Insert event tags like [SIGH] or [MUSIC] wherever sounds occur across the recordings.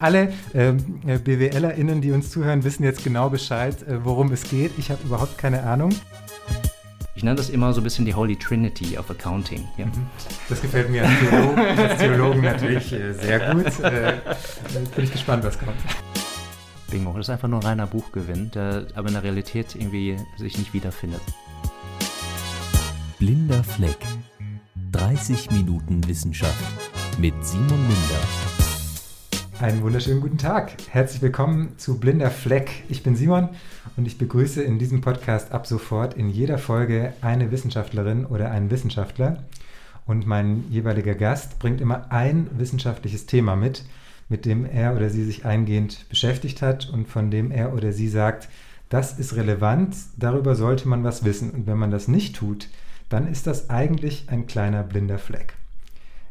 Alle ähm, äh, BWLerInnen, die uns zuhören, wissen jetzt genau Bescheid, äh, worum es geht. Ich habe überhaupt keine Ahnung. Ich nenne das immer so ein bisschen die Holy Trinity of Accounting. Ja. Mhm. Das gefällt mir als Theologen, als Theologen natürlich äh, sehr gut. Äh, bin ich gespannt, was kommt. Bingo, das ist einfach nur ein reiner Buchgewinn, der aber in der Realität irgendwie sich nicht wiederfindet. Blinder Fleck. 30 Minuten Wissenschaft mit Simon Minder. Einen wunderschönen guten Tag. Herzlich willkommen zu Blinder Fleck. Ich bin Simon und ich begrüße in diesem Podcast ab sofort in jeder Folge eine Wissenschaftlerin oder einen Wissenschaftler. Und mein jeweiliger Gast bringt immer ein wissenschaftliches Thema mit, mit dem er oder sie sich eingehend beschäftigt hat und von dem er oder sie sagt, das ist relevant, darüber sollte man was wissen. Und wenn man das nicht tut, dann ist das eigentlich ein kleiner blinder Fleck.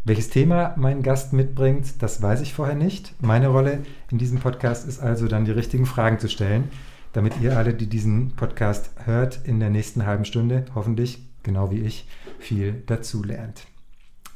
Welches Thema mein Gast mitbringt, das weiß ich vorher nicht. Meine Rolle in diesem Podcast ist also dann die richtigen Fragen zu stellen, damit ihr alle, die diesen Podcast hört, in der nächsten halben Stunde hoffentlich, genau wie ich, viel dazu lernt.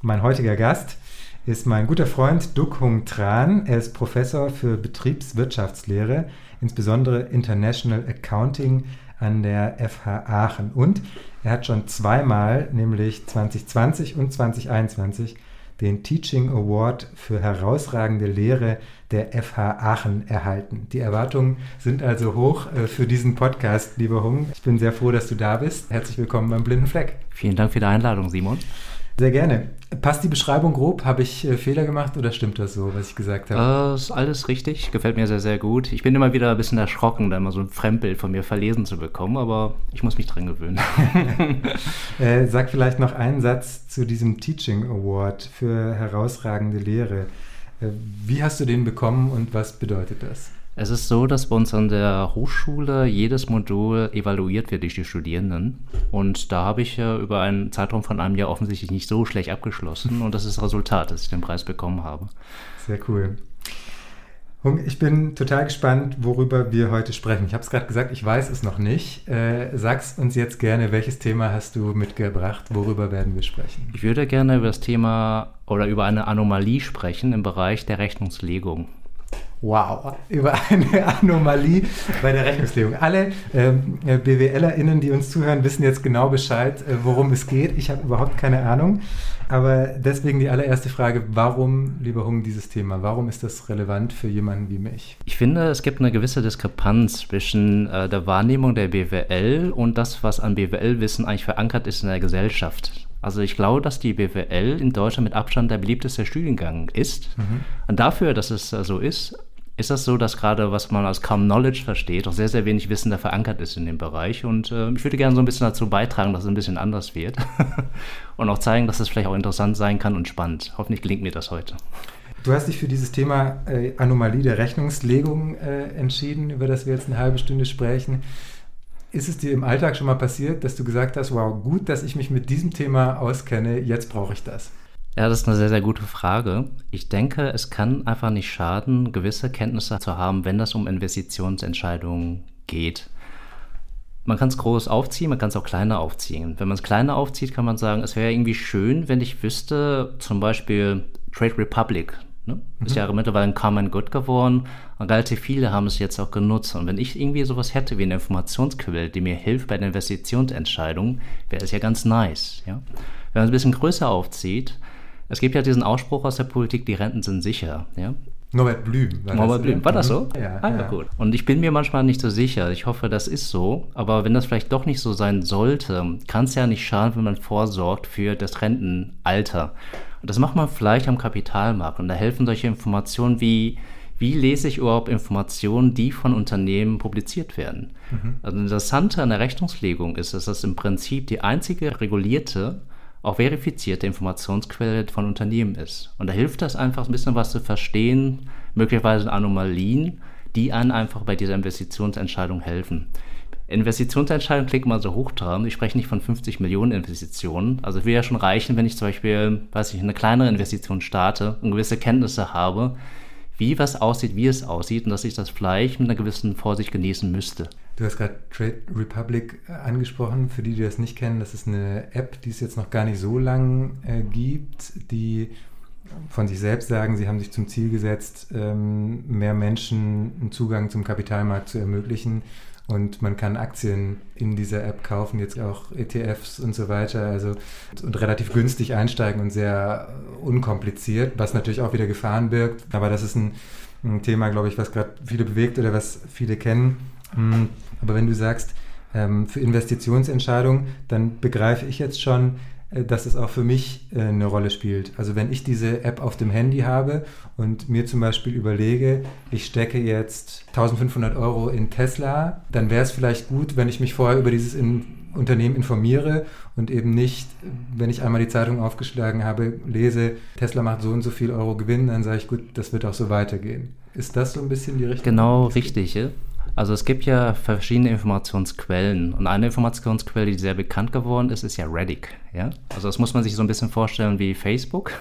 Mein heutiger Gast ist mein guter Freund Duk Hung Tran. Er ist Professor für Betriebswirtschaftslehre, insbesondere International Accounting an der FH Aachen. Und er hat schon zweimal, nämlich 2020 und 2021, den Teaching Award für herausragende Lehre der FH Aachen erhalten. Die Erwartungen sind also hoch äh, für diesen Podcast, lieber Hung. Ich bin sehr froh, dass du da bist. Herzlich willkommen beim Blinden Fleck. Vielen Dank für die Einladung, Simon. Sehr gerne. Passt die Beschreibung grob? Habe ich äh, Fehler gemacht oder stimmt das so, was ich gesagt habe? Äh, ist alles richtig. Gefällt mir sehr, sehr gut. Ich bin immer wieder ein bisschen erschrocken, da immer so ein Fremdbild von mir verlesen zu bekommen, aber ich muss mich dran gewöhnen. [LAUGHS] äh, sag vielleicht noch einen Satz zu diesem Teaching Award für herausragende Lehre. Äh, wie hast du den bekommen und was bedeutet das? Es ist so, dass bei uns an der Hochschule jedes Modul evaluiert wird durch die Studierenden. Und da habe ich ja über einen Zeitraum von einem Jahr offensichtlich nicht so schlecht abgeschlossen. Und das ist das Resultat, dass ich den Preis bekommen habe. Sehr cool. Ich bin total gespannt, worüber wir heute sprechen. Ich habe es gerade gesagt, ich weiß es noch nicht. Äh, sag's uns jetzt gerne, welches Thema hast du mitgebracht? Worüber werden wir sprechen? Ich würde gerne über das Thema oder über eine Anomalie sprechen im Bereich der Rechnungslegung. Wow, über eine Anomalie bei der Rechnungslegung. Alle ähm, BWLerInnen, die uns zuhören, wissen jetzt genau Bescheid, äh, worum es geht. Ich habe überhaupt keine Ahnung. Aber deswegen die allererste Frage, warum, lieber Hung, dieses Thema? Warum ist das relevant für jemanden wie mich? Ich finde, es gibt eine gewisse Diskrepanz zwischen äh, der Wahrnehmung der BWL und das, was an BWL-Wissen eigentlich verankert ist in der Gesellschaft. Also ich glaube, dass die BWL in Deutschland mit Abstand der beliebteste Studiengang ist. Mhm. Und dafür, dass es so ist, ist das so, dass gerade was man als Common Knowledge versteht, auch sehr, sehr wenig Wissen da verankert ist in dem Bereich. Und äh, ich würde gerne so ein bisschen dazu beitragen, dass es ein bisschen anders wird. [LAUGHS] und auch zeigen, dass es vielleicht auch interessant sein kann und spannend. Hoffentlich gelingt mir das heute. Du hast dich für dieses Thema äh, Anomalie der Rechnungslegung äh, entschieden, über das wir jetzt eine halbe Stunde sprechen. Ist es dir im Alltag schon mal passiert, dass du gesagt hast, wow, gut, dass ich mich mit diesem Thema auskenne, jetzt brauche ich das? Ja, das ist eine sehr, sehr gute Frage. Ich denke, es kann einfach nicht schaden, gewisse Kenntnisse zu haben, wenn das um Investitionsentscheidungen geht. Man kann es groß aufziehen, man kann es auch kleiner aufziehen. Wenn man es kleiner aufzieht, kann man sagen, es wäre irgendwie schön, wenn ich wüsste, zum Beispiel Trade Republic, ne? mhm. ist ja mittlerweile ein Common Good geworden und relativ viele haben es jetzt auch genutzt. Und wenn ich irgendwie sowas hätte wie eine Informationsquelle, die mir hilft bei der Investitionsentscheidung, wäre es ja ganz nice. Ja? Wenn man es ein bisschen größer aufzieht, es gibt ja diesen Ausspruch aus der Politik, die Renten sind sicher. Ja? Norbert Blüm. War Norbert Blüm, war das so? Mhm. Ja, ah, ja, gut. Und ich bin mir manchmal nicht so sicher. Ich hoffe, das ist so. Aber wenn das vielleicht doch nicht so sein sollte, kann es ja nicht schaden, wenn man vorsorgt für das Rentenalter. Und das macht man vielleicht am Kapitalmarkt. Und da helfen solche Informationen wie, wie lese ich überhaupt Informationen, die von Unternehmen publiziert werden. Mhm. Also das Interessante an der Rechnungslegung ist, dass das im Prinzip die einzige regulierte auch verifizierte Informationsquelle von Unternehmen ist. Und da hilft das einfach ein bisschen was zu verstehen, möglicherweise Anomalien, die einem einfach bei dieser Investitionsentscheidung helfen. Investitionsentscheidung klingt mal so hochtrabend. Ich spreche nicht von 50 Millionen Investitionen. Also es will ja schon reichen, wenn ich zum Beispiel, weiß ich, eine kleinere Investition starte und gewisse Kenntnisse habe, wie was aussieht, wie es aussieht und dass ich das vielleicht mit einer gewissen Vorsicht genießen müsste. Du hast gerade Trade Republic äh, angesprochen. Für die, die das nicht kennen, das ist eine App, die es jetzt noch gar nicht so lang äh, gibt, die von sich selbst sagen, sie haben sich zum Ziel gesetzt, ähm, mehr Menschen einen Zugang zum Kapitalmarkt zu ermöglichen. Und man kann Aktien in dieser App kaufen, jetzt auch ETFs und so weiter. Also und relativ günstig einsteigen und sehr unkompliziert, was natürlich auch wieder Gefahren birgt. Aber das ist ein, ein Thema, glaube ich, was gerade viele bewegt oder was viele kennen. Hm, aber wenn du sagst, ähm, für Investitionsentscheidungen, dann begreife ich jetzt schon, äh, dass es auch für mich äh, eine Rolle spielt. Also wenn ich diese App auf dem Handy habe und mir zum Beispiel überlege, ich stecke jetzt 1500 Euro in Tesla, dann wäre es vielleicht gut, wenn ich mich vorher über dieses Unternehmen informiere und eben nicht, wenn ich einmal die Zeitung aufgeschlagen habe, lese, Tesla macht so und so viel Euro Gewinn, dann sage ich, gut, das wird auch so weitergehen. Ist das so ein bisschen die Richtung? Genau, richtig. Ja? Also es gibt ja verschiedene Informationsquellen und eine Informationsquelle, die sehr bekannt geworden ist, ist ja Reddit. Ja? Also das muss man sich so ein bisschen vorstellen wie Facebook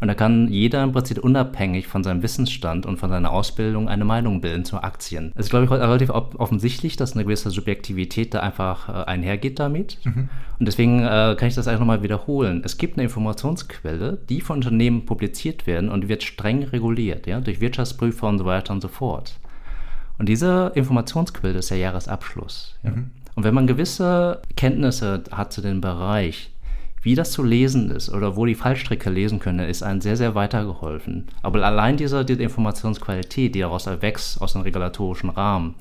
und da kann jeder im Prinzip unabhängig von seinem Wissensstand und von seiner Ausbildung eine Meinung bilden zu Aktien. Es ist, glaube ich, relativ offensichtlich, dass eine gewisse Subjektivität da einfach äh, einhergeht damit mhm. und deswegen äh, kann ich das einfach nochmal wiederholen. Es gibt eine Informationsquelle, die von Unternehmen publiziert werden und wird streng reguliert, ja? durch Wirtschaftsprüfer und so weiter und so fort. Und diese Informationsquelle ist der Jahresabschluss. Ja. Mhm. Und wenn man gewisse Kenntnisse hat zu dem Bereich, wie das zu lesen ist oder wo die Fallstricke lesen können, ist einem sehr, sehr weitergeholfen. Aber allein diese, diese Informationsqualität, die daraus erwächst, aus dem regulatorischen Rahmen,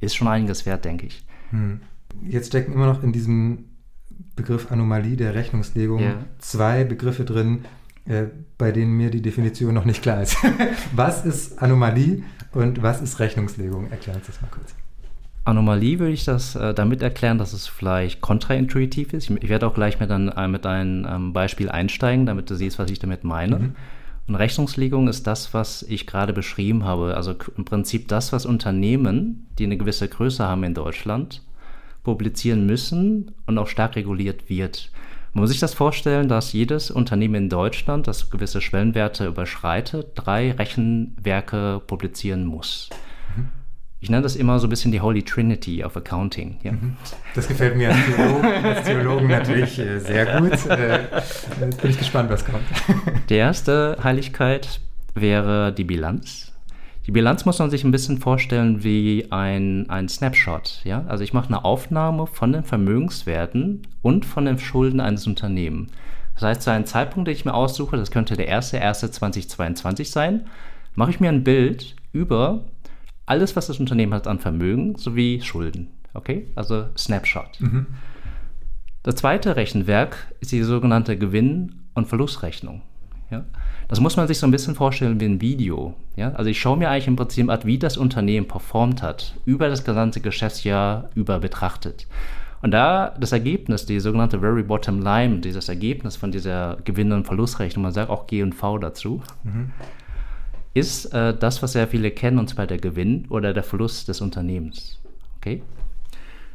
ist schon einiges wert, denke ich. Hm. Jetzt stecken immer noch in diesem Begriff Anomalie der Rechnungslegung ja. zwei Begriffe drin, äh, bei denen mir die Definition noch nicht klar ist. [LAUGHS] Was ist Anomalie und was ist Rechnungslegung? Erklären Sie das mal kurz. Anomalie würde ich das äh, damit erklären, dass es vielleicht kontraintuitiv ist. Ich, ich werde auch gleich mit, ein, äh, mit einem ähm, Beispiel einsteigen, damit du siehst, was ich damit meine. Mhm. Und Rechnungslegung ist das, was ich gerade beschrieben habe. Also im Prinzip das, was Unternehmen, die eine gewisse Größe haben in Deutschland, publizieren müssen und auch stark reguliert wird. Man muss sich das vorstellen, dass jedes Unternehmen in Deutschland, das gewisse Schwellenwerte überschreitet, drei Rechenwerke publizieren muss. Mhm. Ich nenne das immer so ein bisschen die Holy Trinity of Accounting. Ja? Mhm. Das gefällt mir als Theologen, als Theologen natürlich äh, sehr gut. Äh, jetzt bin ich gespannt, was kommt. Die erste Heiligkeit wäre die Bilanz. Die Bilanz muss man sich ein bisschen vorstellen wie ein, ein Snapshot. Ja? Also ich mache eine Aufnahme von den Vermögenswerten und von den Schulden eines Unternehmens. Das heißt, zu einem Zeitpunkt, den ich mir aussuche, das könnte der 1.1.2022 sein, mache ich mir ein Bild über alles, was das Unternehmen hat an Vermögen sowie Schulden. Okay? Also Snapshot. Mhm. Das zweite Rechenwerk ist die sogenannte Gewinn- und Verlustrechnung. Ja? Das muss man sich so ein bisschen vorstellen wie ein Video. Ja? Also ich schaue mir eigentlich im Prinzip an, wie das Unternehmen performt hat, über das gesamte Geschäftsjahr über betrachtet. Und da das Ergebnis, die sogenannte Very Bottom Line, dieses Ergebnis von dieser Gewinn- und Verlustrechnung, man sagt auch G und V dazu, mhm. ist äh, das, was sehr viele kennen, und zwar der Gewinn oder der Verlust des Unternehmens. Okay?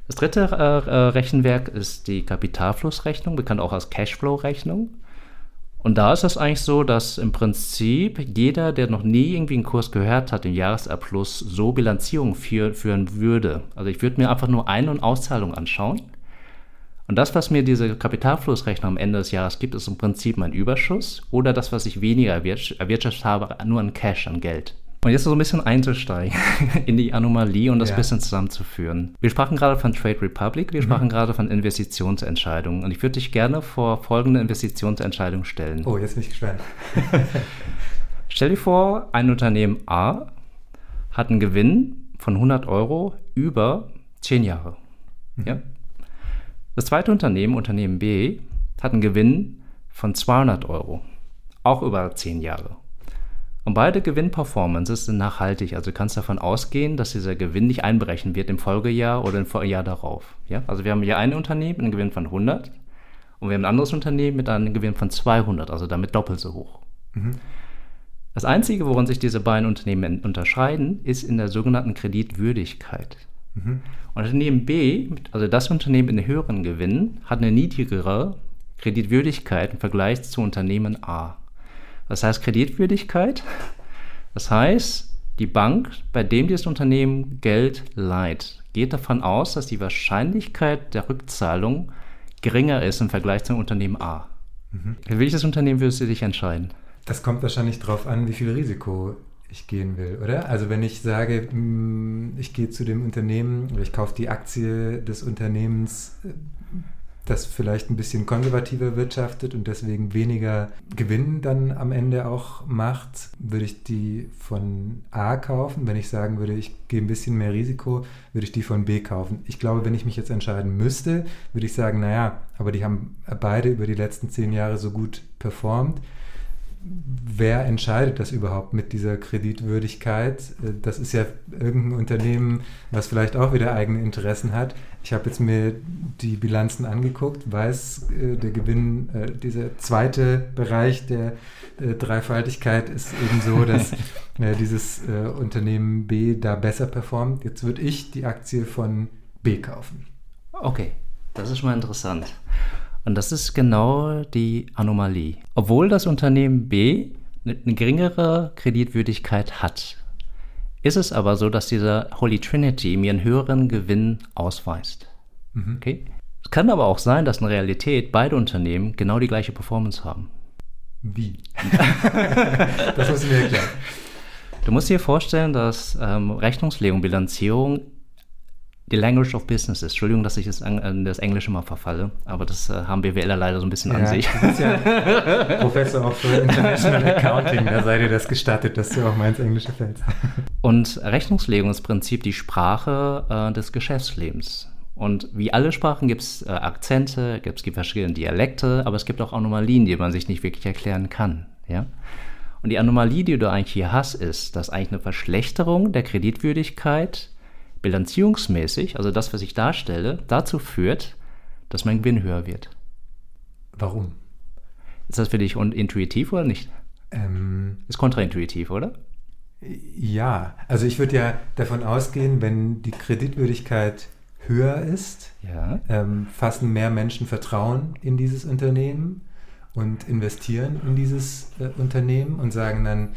Das dritte äh, äh Rechenwerk ist die Kapitalflussrechnung, bekannt auch als Cashflow-Rechnung. Und da ist es eigentlich so, dass im Prinzip jeder, der noch nie irgendwie einen Kurs gehört hat, den Jahresabschluss so Bilanzierung führ, führen würde. Also ich würde mir einfach nur Ein- und Auszahlung anschauen. Und das, was mir diese Kapitalflussrechnung am Ende des Jahres gibt, ist im Prinzip mein Überschuss oder das, was ich weniger erwirtschaftet habe, nur an Cash, an Geld. Und jetzt so ein bisschen einzusteigen [LAUGHS] in die Anomalie und das ja. bisschen zusammenzuführen. Wir sprachen gerade von Trade Republic, wir mhm. sprachen gerade von Investitionsentscheidungen und ich würde dich gerne vor folgende Investitionsentscheidung stellen. Oh, jetzt bin ich gespannt. [LAUGHS] Stell dir vor, ein Unternehmen A hat einen Gewinn von 100 Euro über 10 Jahre. Mhm. Ja? Das zweite Unternehmen, Unternehmen B, hat einen Gewinn von 200 Euro, auch über 10 Jahre. Und beide Gewinnperformances sind nachhaltig. Also du kannst davon ausgehen, dass dieser Gewinn nicht einbrechen wird im Folgejahr oder im Jahr darauf. Ja? Also wir haben hier ein Unternehmen mit einem Gewinn von 100 und wir haben ein anderes Unternehmen mit einem Gewinn von 200, also damit doppelt so hoch. Mhm. Das Einzige, worin sich diese beiden Unternehmen unterscheiden, ist in der sogenannten Kreditwürdigkeit. Mhm. Unternehmen B, also das Unternehmen in den höheren Gewinn, hat eine niedrigere Kreditwürdigkeit im Vergleich zu Unternehmen A. Was heißt Kreditwürdigkeit? Das heißt, die Bank, bei dem dieses Unternehmen Geld leiht, geht davon aus, dass die Wahrscheinlichkeit der Rückzahlung geringer ist im Vergleich zum Unternehmen A. Mhm. Für welches Unternehmen würdest du dich entscheiden? Das kommt wahrscheinlich darauf an, wie viel Risiko ich gehen will, oder? Also wenn ich sage, mm, ich gehe zu dem Unternehmen oder ich kaufe die Aktie des Unternehmens, äh, das vielleicht ein bisschen konservativer wirtschaftet und deswegen weniger Gewinn dann am Ende auch macht, würde ich die von A kaufen. Wenn ich sagen würde, ich gehe ein bisschen mehr Risiko, würde ich die von B kaufen. Ich glaube, wenn ich mich jetzt entscheiden müsste, würde ich sagen, naja, aber die haben beide über die letzten zehn Jahre so gut performt wer entscheidet das überhaupt mit dieser Kreditwürdigkeit? Äh, das ist ja irgendein Unternehmen, was vielleicht auch wieder eigene Interessen hat. Ich habe jetzt mir die Bilanzen angeguckt, weiß, äh, der Gewinn, äh, dieser zweite Bereich der Dreifaltigkeit ist eben so, dass [LAUGHS] dieses Unternehmen B da besser performt. Jetzt würde ich die Aktie von B kaufen. Okay, das ist schon mal interessant. Und das ist genau die Anomalie. Obwohl das Unternehmen B eine geringere Kreditwürdigkeit hat, ist es aber so, dass dieser Holy Trinity mir einen höheren Gewinn ausweist. Mhm. Okay? Es kann aber auch sein, dass in Realität beide Unternehmen genau die gleiche Performance haben. Wie? [LAUGHS] das du mir erklären. Du musst dir vorstellen, dass ähm, Rechnungslegung, Bilanzierung die Language of Business ist. Entschuldigung, dass ich das, an, das Englische mal verfalle, aber das äh, haben BWLer leider so ein bisschen ja, an sich. Du bist ja [LAUGHS] Professor auch für International Accounting, da sei dir das gestattet, dass du auch mal ins Englische fällst. Und Rechnungslegung ist im Prinzip die Sprache äh, des Geschäftslebens. Und wie alle Sprachen gibt es äh, Akzente, gibt es verschiedene Dialekte, aber es gibt auch Anomalien, die man sich nicht wirklich erklären kann. Ja? Und die Anomalie, die du eigentlich hier hast, ist, dass eigentlich eine Verschlechterung der Kreditwürdigkeit bilanzierungsmäßig, also das, was ich darstelle, dazu führt, dass mein Gewinn höher wird. Warum? Ist das für dich intuitiv oder nicht? Ähm, ist kontraintuitiv, oder? Ja, also ich würde ja davon ausgehen, wenn die Kreditwürdigkeit höher ist, ja. ähm, fassen mehr Menschen Vertrauen in dieses Unternehmen und investieren in dieses äh, Unternehmen und sagen dann,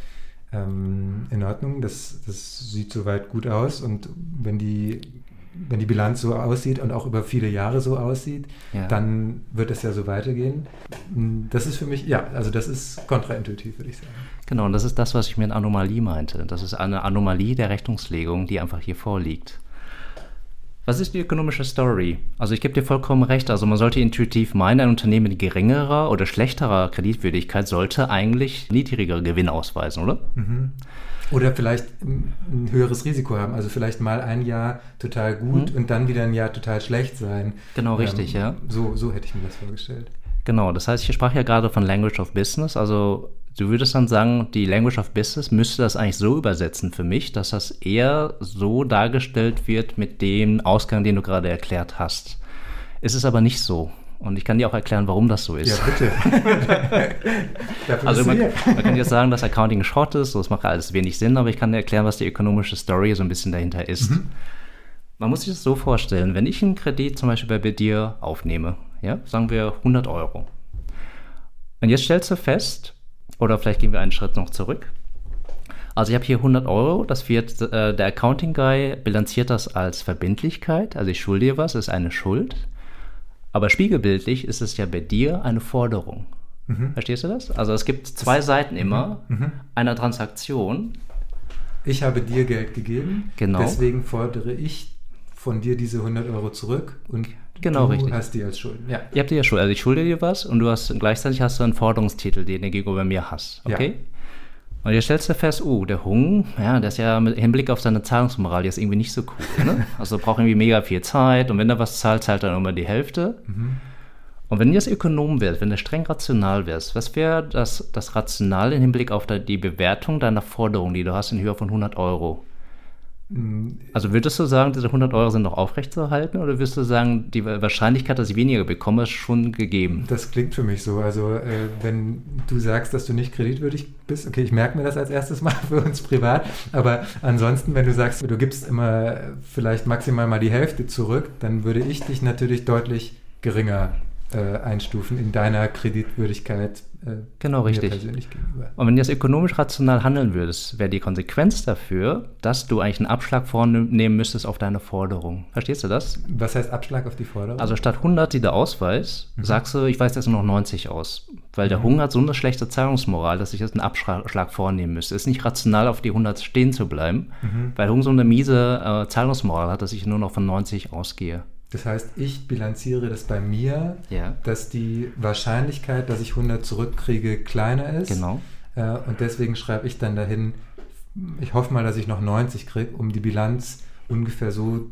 ähm, in Ordnung, das, das sieht soweit gut aus und wenn die, wenn die Bilanz so aussieht und auch über viele Jahre so aussieht, ja. dann wird es ja so weitergehen. Das ist für mich, ja, also das ist kontraintuitiv, würde ich sagen. Genau, und das ist das, was ich mit Anomalie meinte. Das ist eine Anomalie der Rechnungslegung, die einfach hier vorliegt. Was ist die ökonomische Story? Also ich gebe dir vollkommen recht. Also man sollte intuitiv meinen, ein Unternehmen mit geringerer oder schlechterer Kreditwürdigkeit sollte eigentlich niedrigere Gewinne ausweisen, oder? Mhm. Oder vielleicht ein höheres Risiko haben. Also vielleicht mal ein Jahr total gut mhm. und dann wieder ein Jahr total schlecht sein. Genau, richtig, ähm, ja. So, so hätte ich mir das vorgestellt. Genau, das heißt, ich sprach ja gerade von Language of Business. Also Du würdest dann sagen, die Language of Business müsste das eigentlich so übersetzen für mich, dass das eher so dargestellt wird mit dem Ausgang, den du gerade erklärt hast. Es ist aber nicht so. Und ich kann dir auch erklären, warum das so ist. Ja, bitte. [LAUGHS] also man, man, kann jetzt sagen, dass Accounting Schrott ist, das macht alles wenig Sinn, aber ich kann dir erklären, was die ökonomische Story so ein bisschen dahinter ist. Mhm. Man muss sich das so vorstellen, wenn ich einen Kredit zum Beispiel bei dir aufnehme, ja, sagen wir 100 Euro. Und jetzt stellst du fest, oder vielleicht gehen wir einen Schritt noch zurück. Also ich habe hier 100 Euro, das wird, äh, der Accounting Guy bilanziert das als Verbindlichkeit, also ich schulde dir was, ist eine Schuld. Aber spiegelbildlich ist es ja bei dir eine Forderung. Mhm. Verstehst du das? Also es gibt zwei das, Seiten immer mhm. mhm. einer Transaktion. Ich habe dir Geld gegeben, genau. deswegen fordere ich von dir diese 100 Euro zurück und Genau, du richtig. hast die als Schulden. Ja. Ihr habt die ja Schulden. Also ich schulde dir was und du hast gleichzeitig hast du einen Forderungstitel, den du gegenüber mir hast. Okay? Ja. Und jetzt stellst du fest, oh, der Hung, ja, der ist ja mit Hinblick auf seine Zahlungsmoral jetzt irgendwie nicht so cool. Ne? [LAUGHS] Also braucht irgendwie mega viel Zeit und wenn er was zahlt, zahlt er dann immer die Hälfte. Mhm. Und wenn du jetzt Ökonom wärst, wenn du streng rational wärst, was wäre das, das Rational im Hinblick auf die Bewertung deiner Forderung, die du hast in Höhe von 100 Euro? Also würdest du sagen, diese 100 Euro sind noch aufrechtzuerhalten oder würdest du sagen, die Wahrscheinlichkeit, dass ich weniger bekomme, ist schon gegeben? Das klingt für mich so. Also äh, wenn du sagst, dass du nicht kreditwürdig bist, okay, ich merke mir das als erstes mal [LAUGHS] für uns privat, aber ansonsten, wenn du sagst, du gibst immer vielleicht maximal mal die Hälfte zurück, dann würde ich dich natürlich deutlich geringer äh, einstufen in deiner Kreditwürdigkeit. Äh, genau, richtig. Und wenn du jetzt ökonomisch rational handeln würdest, wäre die Konsequenz dafür, dass du eigentlich einen Abschlag vornehmen müsstest auf deine Forderung. Verstehst du das? Was heißt Abschlag auf die Forderung? Also statt 100, die du ausweist, mhm. sagst du, ich weiß jetzt nur noch 90 aus. Weil der Hung hat so eine schlechte Zahlungsmoral, dass ich jetzt einen Abschlag vornehmen müsste. Es ist nicht rational, auf die 100 stehen zu bleiben, weil Hung so eine miese äh, Zahlungsmoral hat, dass ich nur noch von 90 ausgehe. Das heißt, ich bilanziere das bei mir, Ja. dass die Wahrscheinlichkeit, dass ich 100 zurückkriege, kleiner ist. Genau. Äh, und deswegen schreibe ich dann dahin, ich hoffe mal, dass ich noch 90 kriege, um die Bilanz ungefähr so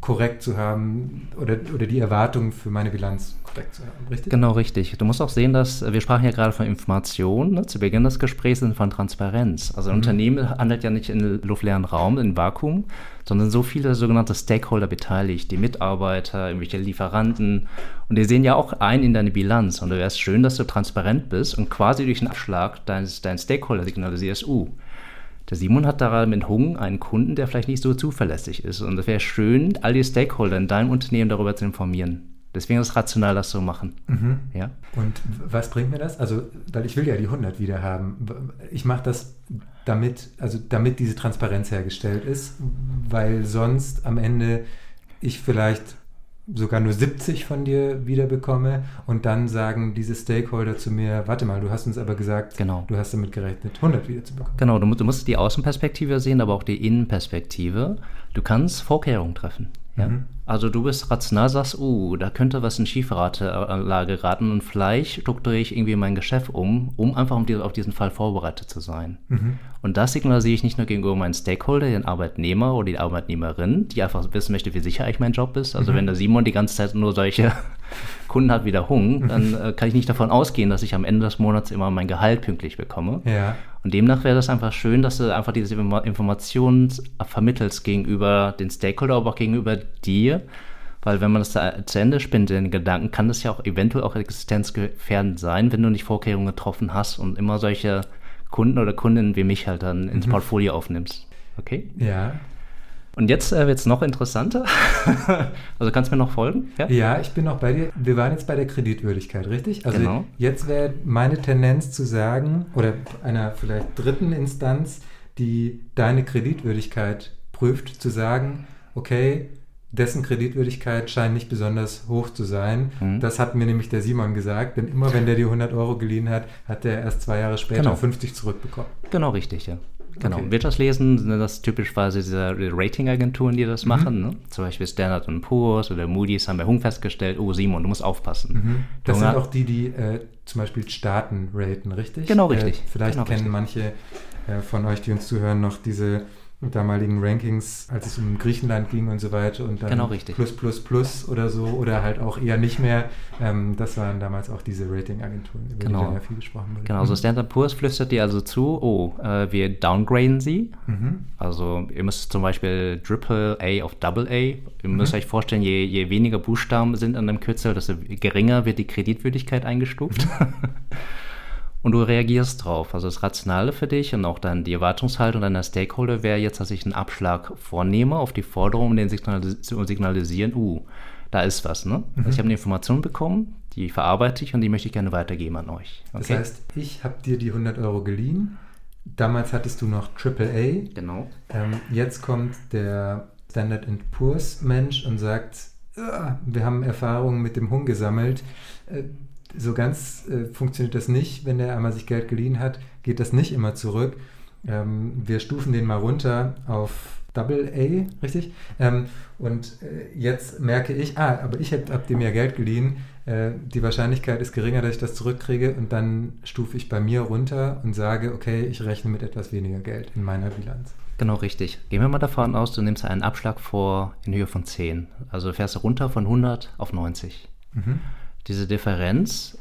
korrekt zu haben oder, oder die Erwartungen für meine Bilanz korrekt zu haben. Richtig? Genau, richtig. Du musst auch sehen, dass wir sprachen ja gerade von Information, ne, zu Beginn des Gesprächs und von Transparenz. Also ein Unternehmen handelt ja nicht in luftleeren Raum, in Vakuum, sondern so viele sogenannte Stakeholder beteiligt, die Mitarbeiter, irgendwelche Lieferanten. Und die sehen ja auch ein in deine Bilanz. Und du wärst schön, dass du transparent bist und quasi durch den Abschlag deines, deinen Stakeholder signalisierst, uh, der Simon hat da mit Hung einen Kunden, der vielleicht nicht so zuverlässig ist. Und es wäre schön, all die Stakeholder in deinem Unternehmen darüber zu informieren. Deswegen ist es rational, das zu machen. Mhm. Ja? Und was bringt mir das? Also, weil ich will ja die 100 wieder haben. Ich mache das damit, also damit diese Transparenz hergestellt ist, weil sonst am Ende ich vielleicht sogar nur 70 von dir wiederbekomme und dann sagen diese Stakeholder zu mir, warte mal, du hast uns aber gesagt, Genau. du hast damit gerechnet, 100 wiederzubekommen. Genau, du, du musst die Außenperspektive sehen, aber auch die Innenperspektive. Du kannst Vorkehrungen treffen. Ja? Mhm. Also du bist rational, sagst, uh, da könnte was in Schieflage geraten und vielleicht strukturiere ich irgendwie mein Geschäft um, um einfach auf diesen Fall vorbereitet zu sein. Mhm. Und das signalisiere ich nicht nur gegenüber meinen Stakeholder, den Arbeitnehmer oder die Arbeitnehmerin, die einfach wissen möchte, wie sicher eigentlich mein Job ist. Also wenn der Simon die ganze Zeit nur solche [LAUGHS] Kunden hat wie der Hung, dann äh, kann ich nicht davon ausgehen, dass ich am Ende des Monats immer mein Gehalt pünktlich bekomme. Ja, Und demnach wäre das einfach schön, dass du einfach diese Informa- Informationen vermittelst gegenüber den Stakeholder, aber auch gegenüber dir. Weil wenn man das zu zu Ende spinnt, den Gedanken, kann das ja auch eventuell auch existenzgefährdend sein, wenn du nicht Vorkehrungen getroffen hast und immer solche Kunden oder Kundinnen wie mich halt dann ins Portfolio aufnimmst. Okay? ja. Und jetzt äh, wird es noch interessanter. [LAUGHS] also kannst du mir noch folgen? Ja? Ja, ich bin noch bei dir. Wir waren jetzt bei der Kreditwürdigkeit, richtig? Also Genau. jetzt wäre meine Tendenz zu sagen, oder einer vielleicht dritten Instanz, die deine Kreditwürdigkeit prüft, zu sagen, okay, dessen Kreditwürdigkeit scheint nicht besonders hoch zu sein. Mhm. Das hat mir nämlich der Simon gesagt, denn immer wenn der dir 100 Euro geliehen hat, hat der erst zwei Jahre später Genau. 50 zurückbekommen. Genau, richtig, ja. Genau. Okay. Wirtschaftslesen sind das typischweise diese Ratingagenturen, die das machen. Ne? Zum Beispiel Standard Poor's oder Moody's haben bei Hung festgestellt, oh Simon, du musst aufpassen. Mhm. Das Junge- sind auch die, die äh, zum Beispiel Staaten raten, richtig? Genau, richtig. Äh, vielleicht Genau, kennen manche äh, von euch, die uns zuhören, noch diese damaligen Rankings, als es um Griechenland ging und so weiter und dann Genau, richtig. plus plus plus oder so oder halt auch eher nicht mehr. Ähm, das waren damals auch diese Ratingagenturen, über Genau. die dann ja viel gesprochen wurde. Genau, also Standard Poor's flüstert dir also zu, oh, äh, wir downgraden sie. Mhm. Also ihr müsst zum Beispiel Triple A auf Double A. Ihr müsst Mhm. euch vorstellen, je, je weniger Buchstaben sind an dem Kürzel, desto geringer wird die Kreditwürdigkeit eingestuft. [LAUGHS] Und du reagierst drauf. Also das Rationale für dich und auch dann die Erwartungshaltung deiner Stakeholder wäre jetzt, dass ich einen Abschlag vornehme auf die Forderung, um den signalis zu signalisieren, uh, da ist was. Ne? Mhm. Also ich habe eine Information bekommen, die verarbeite ich und die möchte ich gerne weitergeben an euch. Das heißt, ich habe dir die 100 Euro geliehen. Damals hattest du noch AAA. genau. Ähm, jetzt kommt der Standard Poor's Mensch und sagt, "Ah, wir haben Erfahrungen mit dem Hung gesammelt. So ganz äh, funktioniert das nicht. Wenn der einmal sich Geld geliehen hat, geht das nicht immer zurück. Ähm, wir stufen den mal runter auf Double A, richtig? Ähm, und äh, jetzt merke ich, ah, aber ich habe hab dem ja Geld geliehen. Äh, die Wahrscheinlichkeit ist geringer, dass ich das zurückkriege. Und dann stufe ich bei mir runter und sage, okay, ich rechne mit etwas weniger Geld in meiner Bilanz. Genau, richtig. Gehen wir mal davon aus, du nimmst einen Abschlag vor in Höhe von 10. Also du fährst runter von 100 auf 90. Mhm. Diese Differenz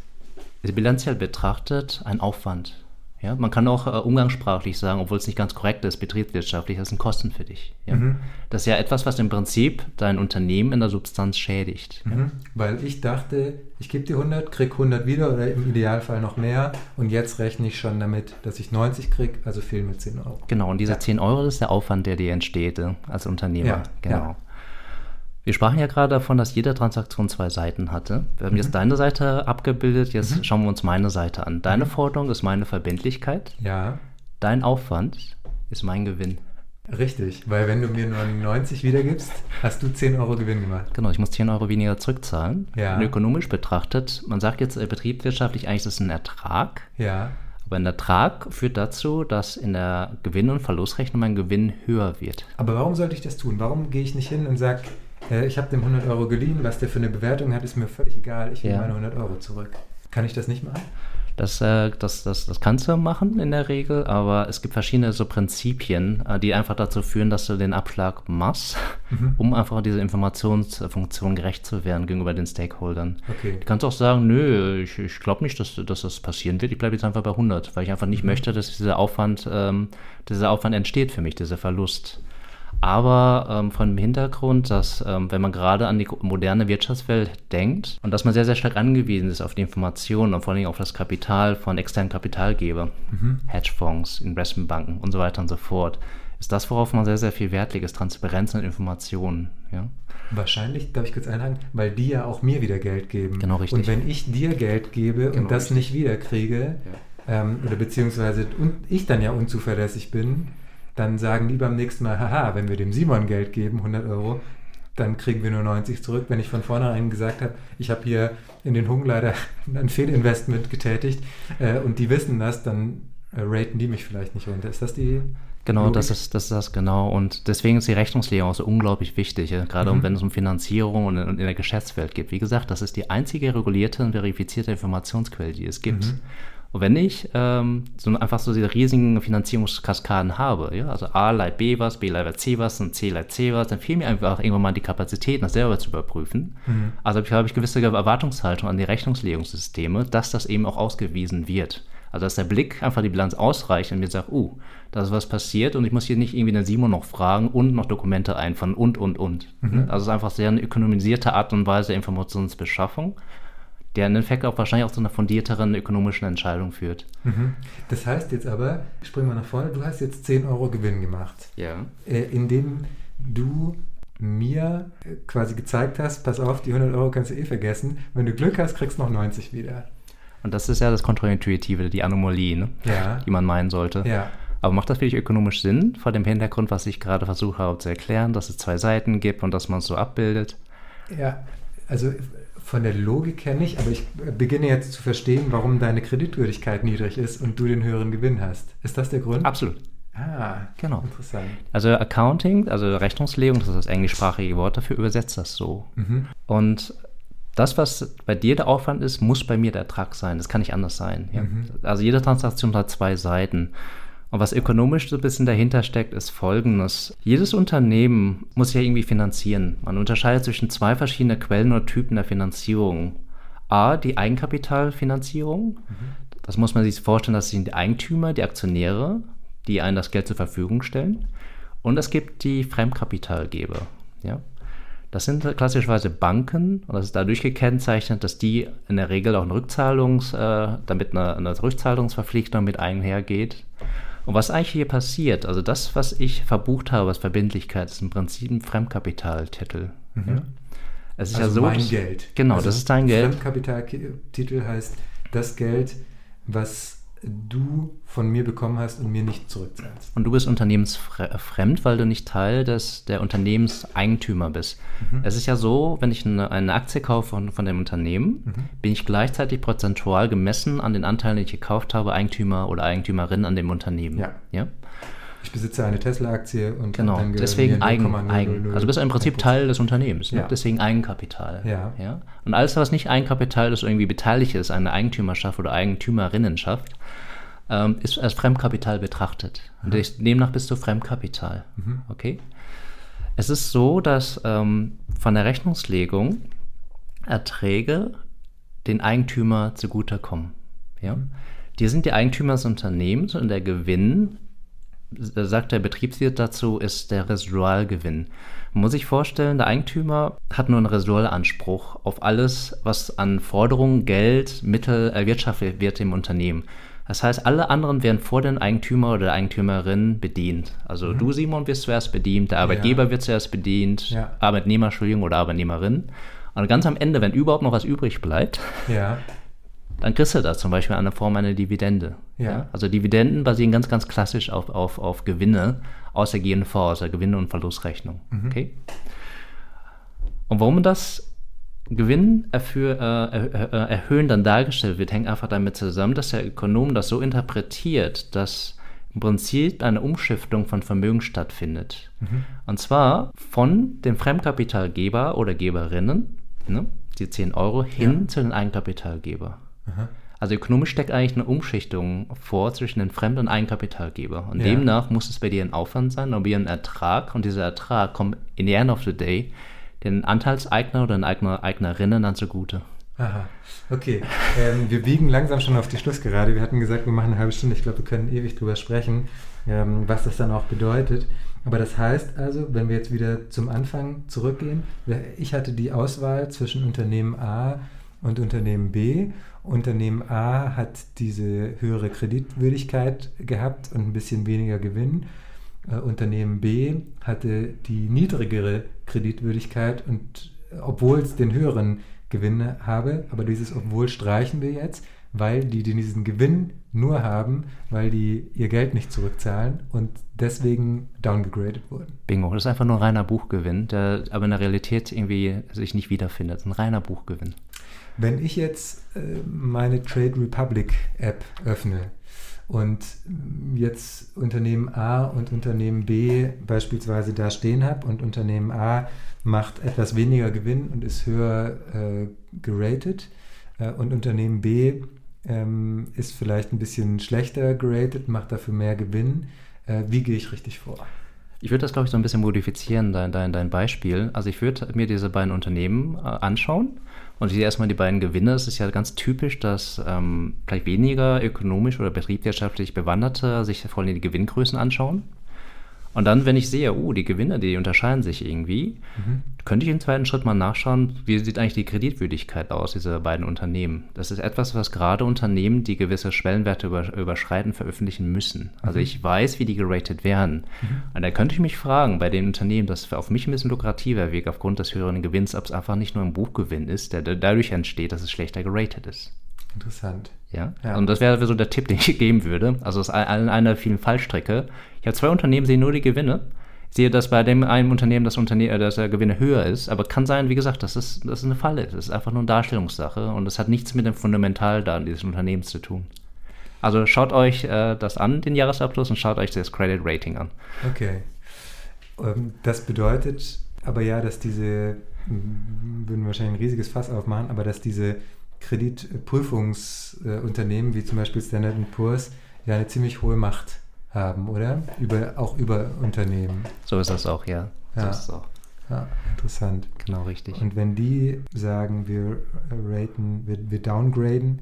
ist bilanziell betrachtet ein Aufwand. Ja, man kann auch äh, umgangssprachlich sagen, obwohl es nicht ganz korrekt ist, betriebswirtschaftlich, das sind Kosten für dich. Ja? Mhm. Das ist ja etwas, was im Prinzip dein Unternehmen in der Substanz schädigt. Ja? Mhm. Weil ich dachte, ich gebe dir 100, krieg 100 wieder oder im Idealfall noch mehr und jetzt rechne ich schon damit, dass ich 90 krieg, also fehlen mir 10 Euro. Genau, und diese Ja. 10 Euro, ist der Aufwand, der dir entsteht äh, als Unternehmer. Ja, Genau. Wir sprachen ja gerade davon, dass jede Transaktion zwei Seiten hatte. Wir haben Mhm. jetzt deine Seite abgebildet, jetzt schauen wir uns meine Seite an. Deine Forderung ist meine Verbindlichkeit, Ja, dein Aufwand ist mein Gewinn. Richtig, weil wenn du mir nur 90 wiedergibst, hast du 10 Euro Gewinn gemacht. Genau, ich muss 10 Euro weniger zurückzahlen. Ja. Und ökonomisch betrachtet, man sagt jetzt äh, betriebswirtschaftlich eigentlich, das ist ein Ertrag. Ja. Aber ein Ertrag führt dazu, dass in der Gewinn- und Verlustrechnung mein Gewinn höher wird. Aber warum sollte ich das tun? Warum gehe ich nicht hin und sage, äh, ich habe dem 100 Euro geliehen, was der für eine Bewertung hat, ist mir völlig egal, ich will Ja. meine 100 Euro zurück. Kann ich das nicht machen? Das, äh, das, das, das kannst du machen in der Regel, aber es gibt verschiedene so Prinzipien, äh, die einfach dazu führen, dass du den Abschlag machst, Mhm. um einfach dieser Informationsfunktion gerecht zu werden gegenüber den Stakeholdern. Okay. Du kannst auch sagen, nö, ich, ich glaube nicht, dass, dass das passieren wird. Ich bleibe jetzt einfach bei 100, weil ich einfach nicht Mhm. möchte, dass dieser Aufwand, ähm, dieser Aufwand entsteht für mich, dieser Verlust. Aber ähm, von dem Hintergrund, dass ähm, wenn man gerade an die moderne Wirtschaftswelt denkt und dass man sehr, sehr stark angewiesen ist auf die Informationen und vor allem auf das Kapital von externen Kapitalgebern, Mhm. Hedgefonds, Investmentbanken und so weiter und so fort, ist das, worauf man sehr, sehr viel Wert legt, ist Transparenz und Informationen. Ja? Wahrscheinlich, darf ich kurz einhaken, weil die ja auch mir wieder Geld geben. Genau, richtig. Und wenn ich dir Geld gebe Genau, und das nicht wiederkriege, ähm, oder beziehungsweise und ich dann ja unzuverlässig bin, dann sagen die beim nächsten Mal, haha, wenn wir dem Simon Geld geben, 100 Euro, dann kriegen wir nur 90 zurück. Wenn ich von vornherein gesagt habe, ich habe hier in den Hung leider [LAUGHS] ein Fehlinvestment getätigt äh, und die wissen das, dann äh, raten die mich vielleicht nicht runter. Ist das die Genau, das ist, das ist das genau. Und deswegen ist die Rechnungslegung auch so unglaublich wichtig, ja? gerade Mhm. wenn es um Finanzierung und, und in der Geschäftswelt geht. Wie gesagt, das ist die einzige regulierte und verifizierte Informationsquelle, die es gibt. Mhm. Und wenn ich ähm, so einfach so diese riesigen Finanzierungskaskaden habe, ja, also A leiht B was, B leiht C was und C leiht C was, dann fehlt mir einfach irgendwann mal die Kapazität, das selber zu überprüfen. Mhm. Also habe ich, habe ich gewisse Erwartungshaltung an die Rechnungslegungssysteme, dass das eben auch ausgewiesen wird. Also dass der Blick einfach die Bilanz ausreicht und mir sagt, uh, da ist was passiert und ich muss hier nicht irgendwie den Simon noch fragen und noch Dokumente einfahren und, und, und. Mhm. Also es ist einfach sehr eine ökonomisierte Art und Weise der Informationsbeschaffung, der im Endeffekt auch wahrscheinlich auch zu einer fundierteren ökonomischen Entscheidung führt. Mhm. Das heißt jetzt aber, springen wir nach vorne, du hast jetzt 10 Euro Gewinn gemacht, Ja. äh, indem du mir äh, quasi gezeigt hast, pass auf, die 100 Euro kannst du eh vergessen. Wenn du Glück hast, kriegst du noch 90 wieder. Und das ist ja das Kontraintuitive, die Anomalie, ne? Ja. die man meinen sollte. Ja. Aber macht das wirklich ökonomisch Sinn, vor dem Hintergrund, was ich gerade versucht habe zu erklären, dass es zwei Seiten gibt und dass man es so abbildet? Ja, also von der Logik her nicht, aber ich beginne jetzt zu verstehen, warum deine Kreditwürdigkeit niedrig ist und du den höheren Gewinn hast. Ist das der Grund? Absolut. Ah, Genau. Interessant. Also Accounting, also Rechnungslegung, das ist das englischsprachige Wort dafür, übersetzt das so. Mhm. Und das, was bei dir der Aufwand ist, muss bei mir der Ertrag sein. Das kann nicht anders sein. Ja? Mhm. Also jede Transaktion hat zwei Seiten. Und was ökonomisch so ein bisschen dahinter steckt, ist folgendes. Jedes Unternehmen muss ja irgendwie finanzieren. Man unterscheidet zwischen zwei verschiedenen Quellen oder Typen der Finanzierung. A, die Eigenkapitalfinanzierung. Das muss man sich vorstellen, das sind die Eigentümer, die Aktionäre, die einem das Geld zur Verfügung stellen. Und es gibt die Fremdkapitalgeber. Ja? Das sind klassischerweise Banken und das ist dadurch gekennzeichnet, dass die in der Regel auch eine Rückzahlungs, äh, damit eine, eine Rückzahlungsverpflichtung mit einhergeht. Und was eigentlich hier passiert, also das, was ich verbucht habe als Verbindlichkeit, ist im Prinzip ein Fremdkapitaltitel. Ja? Es ist also ja so, mein dass- Geld. Genau, also das ist dein Geld. Fremdkapitaltitel heißt das Geld, was du von mir bekommen hast und mir nicht zurückzahlst. Und du bist unternehmensfremd, weil du nicht Teil des, der Unternehmenseigentümer bist. Mhm. Es ist ja so, wenn ich eine, eine Aktie kaufe von, von dem Unternehmen, Mhm. bin ich gleichzeitig prozentual gemessen an den Anteilen, die ich gekauft habe, Eigentümer oder Eigentümerin an dem Unternehmen. Ja. ja? Ich besitze eine Tesla-Aktie und Genau, dann deswegen Eigen, 0,000. Eigen. Also du bist im Prinzip Teil des Unternehmens, ne? Ja. deswegen Eigenkapital. Ja. Ja? Und alles, was nicht Eigenkapital ist, irgendwie beteiligt ist, eine Eigentümerschaft oder Eigentümerinnenschaft, ähm, ist als Fremdkapital betrachtet. Und des- demnach bist du Fremdkapital. Mhm. Okay? Es ist so, dass ähm, von der Rechnungslegung Erträge den Eigentümer zugutekommen. Ja? Die sind die Eigentümer des Unternehmens und der Gewinn, sagt der Betriebswirt dazu, ist der Residualgewinn. Man muss sich vorstellen, der Eigentümer hat nur einen Residualanspruch auf alles, was an Forderungen, Geld, Mittel erwirtschaftet wird im Unternehmen. Das heißt, alle anderen werden vor den Eigentümer oder der Eigentümerin bedient. Also du, Simon, wirst zuerst bedient, der Arbeitgeber wird zuerst bedient, Ja. Arbeitnehmer, Entschuldigung, oder Arbeitnehmerin. Und ganz am Ende, wenn überhaupt noch was übrig bleibt, Ja, dann kriegst du da zum Beispiel eine Form einer Dividende. Ja. Ja. Also Dividenden basieren ganz, ganz klassisch auf, auf, auf Gewinne aus der GNV, aus der Gewinne- und Verlustrechnung. Okay? Und warum das Gewinn erfür, äh, er, äh, erhöhen dann dargestellt wird, hängt einfach damit zusammen, dass der Ökonom das so interpretiert, dass im Prinzip eine Umschiftung von Vermögen stattfindet. Und zwar von dem Fremdkapitalgeber oder Geberinnen, ne, die 10 Euro, hin Ja. zu den Eigenkapitalgeber. Also ökonomisch steckt eigentlich eine Umschichtung vor zwischen den Fremd- und Eigenkapitalgeber. Und Ja. demnach muss es bei dir ein Aufwand sein, aber ein Ertrag. Und dieser Ertrag kommt in the end of the day den Anteilseigner oder den Eigner, Eignerinnen dann zugute. Aha, okay. Ähm, wir biegen langsam schon auf die Schlussgerade. Wir hatten gesagt, wir machen eine halbe Stunde. Ich glaube, wir können ewig drüber sprechen, ähm, was das dann auch bedeutet. Aber das heißt also, wenn wir jetzt wieder zum Anfang zurückgehen, ich hatte die Auswahl zwischen Unternehmen A und Unternehmen B. Unternehmen A hat diese höhere Kreditwürdigkeit gehabt und ein bisschen weniger Gewinn. Äh, Unternehmen B hatte die niedrigere Kreditwürdigkeit und äh, obwohl es den höheren Gewinn habe, aber dieses obwohl streichen wir jetzt, weil die, die diesen Gewinn nur haben, weil die ihr Geld nicht zurückzahlen und deswegen downgegradet wurden. Bingo, das ist einfach nur ein reiner Buchgewinn, der aber in der Realität irgendwie sich nicht wiederfindet. Ein reiner Buchgewinn. Wenn ich jetzt äh, meine Trade Republic App öffne und jetzt Unternehmen A und Unternehmen B beispielsweise da stehen habe und Unternehmen A macht etwas weniger Gewinn und ist höher äh, geratet äh, und Unternehmen B ähm, ist vielleicht ein bisschen schlechter geratet, macht dafür mehr Gewinn, äh, wie gehe ich richtig vor? Ich würde das, glaube ich, so ein bisschen modifizieren, dein, dein, dein Beispiel. Also ich würde mir diese beiden Unternehmen äh, anschauen und ich sehe erstmal die beiden Gewinne. Es ist ja ganz typisch, dass ähm, vielleicht weniger ökonomisch oder betriebswirtschaftlich Bewanderte sich vor allem die Gewinngrößen anschauen. Und dann, wenn ich sehe, oh, die Gewinne, die unterscheiden sich irgendwie, könnte ich im zweiten Schritt mal nachschauen, wie sieht eigentlich die Kreditwürdigkeit aus dieser beiden Unternehmen. Das ist etwas, was gerade Unternehmen, die gewisse Schwellenwerte über, überschreiten, veröffentlichen müssen. Also ich weiß, wie die geratet werden. Und da könnte ich mich fragen, bei den Unternehmen, das auf mich ein bisschen lukrativer wirkt, aufgrund des höheren Gewinns, ob es einfach nicht nur ein Buchgewinn ist, der dadurch entsteht, dass es schlechter geratet ist. Interessant. Ja? Ja. Und das wäre so der Tipp, den ich [LAUGHS] geben würde. Also es ist ein- einer vielen Fallstrecke. Ich habe zwei Unternehmen, sehe nur die Gewinne. Sehe, dass bei dem einen Unternehmen das Unterne äh, dass der Gewinne höher ist, aber kann sein, wie gesagt, dass es, dass es eine Falle ist. Es ist einfach nur eine Darstellungssache und es hat nichts mit dem Fundamentaldaten dieses Unternehmens zu tun. Also schaut euch äh, das an, den Jahresabschluss, und schaut euch das Credit Rating an. Okay. Ähm, Das bedeutet aber ja, dass diese, würden wir wahrscheinlich ein riesiges Fass aufmachen, aber dass diese Kreditprüfungsunternehmen wie zum Beispiel Standard Poor's ja eine ziemlich hohe Macht haben, oder? Über, auch über Unternehmen. So ist das auch, ja. So Ja. ist es auch. Ja, interessant. Genau richtig. Und wenn die sagen, wir äh, raten, wir, wir downgraden,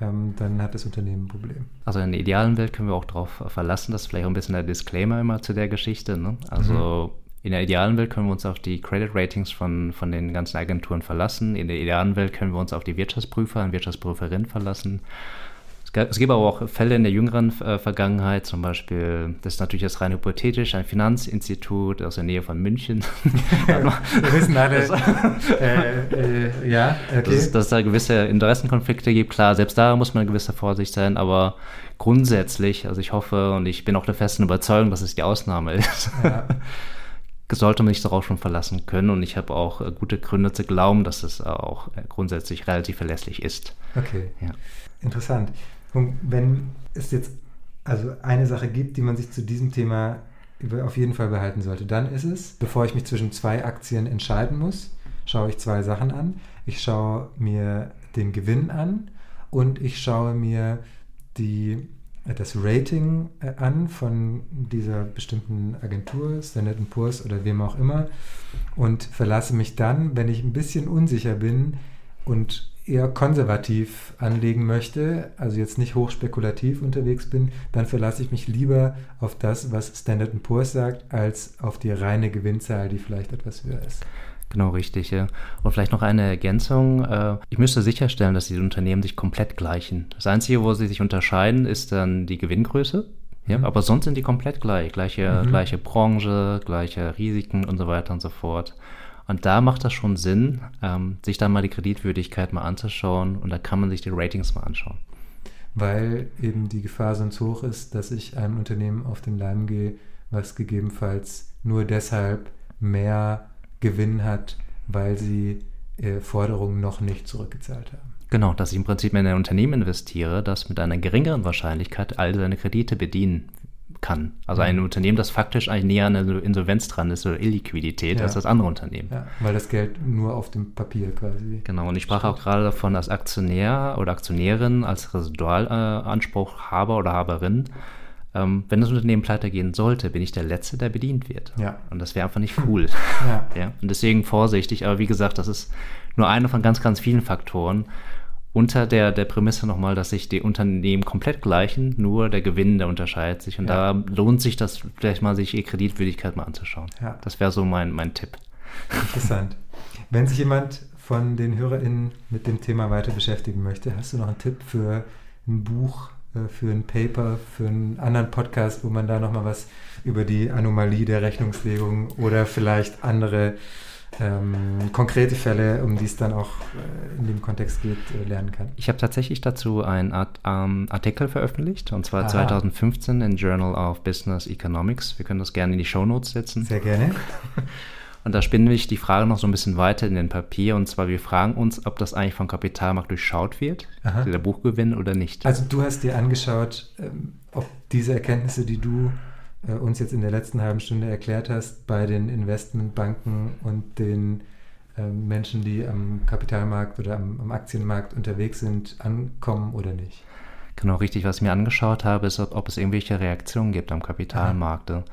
ähm, dann hat das Unternehmen ein Problem. Also in der idealen Welt können wir auch darauf verlassen, das ist vielleicht auch ein bisschen der Disclaimer immer zu der Geschichte. Ne? Also in der idealen Welt können wir uns auf die Credit Ratings von, von den ganzen Agenturen verlassen. In der idealen Welt können wir uns auf die Wirtschaftsprüfer und Wirtschaftsprüferinnen verlassen. Es gibt aber auch Fälle in der jüngeren äh, Vergangenheit, zum Beispiel, das ist natürlich jetzt rein hypothetisch, ein Finanzinstitut aus der Nähe von München. [LAUGHS] wir wissen alle, [LAUGHS] äh, äh, ja, okay. dass, es- dass es da gewisse Interessenkonflikte gibt. Klar, selbst da muss man eine gewisse Vorsicht sein, aber grundsätzlich, also ich hoffe und ich bin auch der festen Überzeugung, dass es die Ausnahme [LAUGHS] ist, ja. sollte man sich darauf schon verlassen können und ich habe auch äh, gute Gründe zu glauben, dass es auch äh, grundsätzlich relativ verlässlich ist. Okay, Ja. interessant. Und wenn es jetzt also eine Sache gibt, die man sich zu diesem Thema auf jeden Fall behalten sollte, dann ist es, bevor ich mich zwischen zwei Aktien entscheiden muss, schaue ich zwei Sachen an. Ich schaue mir den Gewinn an und ich schaue mir die, äh, das Rating äh, an von dieser bestimmten Agentur, Standard Poor's oder wem auch immer, und verlasse mich dann, wenn ich ein bisschen unsicher bin und eher konservativ anlegen möchte, also jetzt nicht hochspekulativ unterwegs bin, dann verlasse ich mich lieber auf das, was Standard Poor's sagt, als auf die reine Gewinnzahl, die vielleicht etwas höher ist. Genau, richtig. Ja. Und vielleicht noch eine Ergänzung. Äh, Ich müsste sicherstellen, dass diese Unternehmen sich komplett gleichen. Das Einzige, wo sie sich unterscheiden, ist dann die Gewinngröße. Ja, Mhm. aber sonst sind die komplett gleich. Gleiche, Mhm. gleiche Branche, gleiche Risiken und so weiter und so fort. Und da macht das schon Sinn, ähm, sich dann mal die Kreditwürdigkeit mal anzuschauen und da kann man sich die Ratings mal anschauen. Weil eben die Gefahr sonst hoch ist, dass ich einem Unternehmen auf den Leim gehe, was gegebenenfalls nur deshalb mehr Gewinn hat, weil sie äh, Forderungen noch nicht zurückgezahlt haben. Genau, dass ich im Prinzip in ein Unternehmen investiere, das mit einer geringeren Wahrscheinlichkeit all seine Kredite bedienen kann. Also ein mhm. Unternehmen, das faktisch eigentlich näher an der Insolvenz dran ist oder Illiquidität ja. als das andere Unternehmen. Ja, weil das Geld nur auf dem Papier quasi. Genau, und ich sprach auch gerade davon, als Aktionär oder Aktionärin, als Residualanspruchhaber oder Haberin, ähm, wenn das Unternehmen pleite gehen sollte, bin ich der Letzte, der bedient wird. Ja. Und das wäre einfach nicht [LAUGHS] cool. Ja. ja. Und deswegen vorsichtig, aber wie gesagt, das ist nur einer von ganz, ganz vielen Faktoren unter der, der Prämisse nochmal, dass sich die Unternehmen komplett gleichen, nur der Gewinn, der unterscheidet sich. Und ja. da lohnt sich das vielleicht mal, sich die Kreditwürdigkeit mal anzuschauen. Ja. Das wäre so mein, mein Tipp. Interessant. Wenn sich jemand von den HörerInnen mit dem Thema weiter beschäftigen möchte, hast du noch einen Tipp für ein Buch, äh, für ein Paper, für einen anderen Podcast, wo man da nochmal was über die Anomalie der Rechnungslegung oder vielleicht andere ähm, konkrete Fälle, um die es dann auch äh, in dem Kontext geht, äh, lernen kann. Ich habe tatsächlich dazu einen Art, ähm, Artikel veröffentlicht, und zwar Aha. 2015 in Journal of Business Economics. Wir können das gerne in die Show Notes setzen. Sehr gerne. [LAUGHS] Und da spinnen wir die Frage noch so ein bisschen weiter in den Papier. Und zwar, wir fragen uns, ob das eigentlich vom Kapitalmarkt durchschaut wird, Aha. der Buchgewinn oder nicht. Also du hast dir angeschaut, ähm, ob diese Erkenntnisse, die du uns jetzt in der letzten halben Stunde erklärt hast, bei den Investmentbanken und den äh, Menschen, die am Kapitalmarkt oder am, am, Aktienmarkt unterwegs sind, ankommen oder nicht? Genau, richtig. Was ich mir angeschaut habe, ist, ob, ob es irgendwelche Reaktionen gibt am Kapitalmarkt. Ja.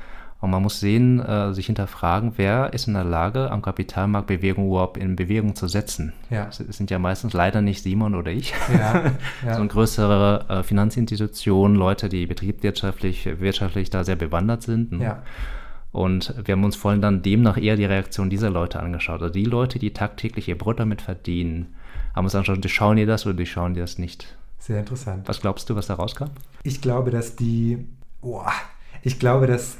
Und man muss sehen, äh, sich hinterfragen, wer ist in der Lage, am Kapitalmarkt Bewegung überhaupt in Bewegung zu setzen. Ja. Es sind ja meistens leider nicht Simon oder ich, ja, ja. [LAUGHS] sondern größere äh, Finanzinstitutionen, Leute, die betriebswirtschaftlich wirtschaftlich da sehr bewandert sind. Ne? Ja. Und wir haben uns vor allem dann demnach eher die Reaktion dieser Leute angeschaut. Also die Leute, die tagtäglich ihr Brot damit verdienen, haben uns angeschaut, die schauen dir das oder die schauen dir das nicht. Sehr interessant. Was glaubst du, was da rauskam? Ich glaube, dass die, oh, ich glaube, dass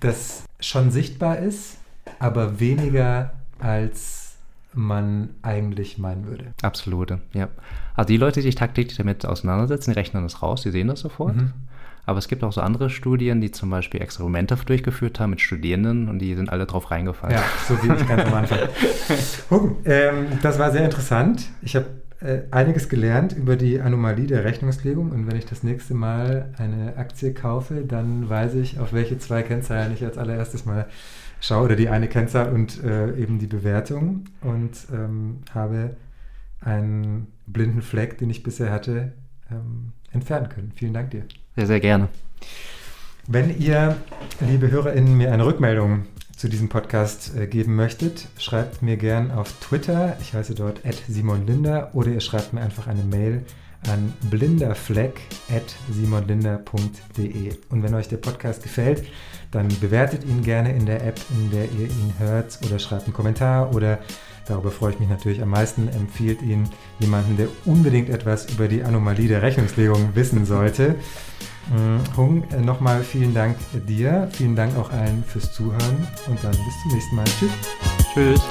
das schon sichtbar ist, aber weniger als man eigentlich meinen würde. Absolut, ja. Also die Leute, die sich tagtäglich damit auseinandersetzen, die rechnen das raus, die sehen das sofort. Mhm. Aber es gibt auch so andere Studien, die zum Beispiel Experimente durchgeführt haben mit Studierenden und die sind alle drauf reingefallen. Ja, so wie ich ganz am Anfang. [LAUGHS] Gucken, ähm, das war sehr interessant. Ich habe äh, einiges gelernt über die Anomalie der Rechnungslegung und wenn ich das nächste Mal eine Aktie kaufe, dann weiß ich, auf welche zwei Kennzahlen ich als allererstes mal schaue oder die eine Kennzahl und äh, eben die Bewertung und ähm, habe einen blinden Fleck, den ich bisher hatte, ähm, entfernen können. Vielen Dank dir. Sehr, sehr gerne. Wenn ihr, liebe HörerInnen, mir eine Rückmeldung zu diesem Podcast äh, geben möchtet, schreibt mir gern auf Twitter. Ich heiße dort @simonlinder oder ihr schreibt mir einfach eine Mail an blinderfleck@simonlinder.de. Und wenn euch der Podcast gefällt, dann bewertet ihn gerne in der App, in der ihr ihn hört oder schreibt einen Kommentar oder Darüber freue ich mich natürlich am meisten. Empfiehlt ihn jemanden, der unbedingt etwas über die Anomalie der Rechnungslegung wissen sollte. Mm, Hung, äh, nochmal vielen Dank dir. Vielen Dank auch allen fürs Zuhören und dann bis zum nächsten Mal. Tschüss. Tschüss.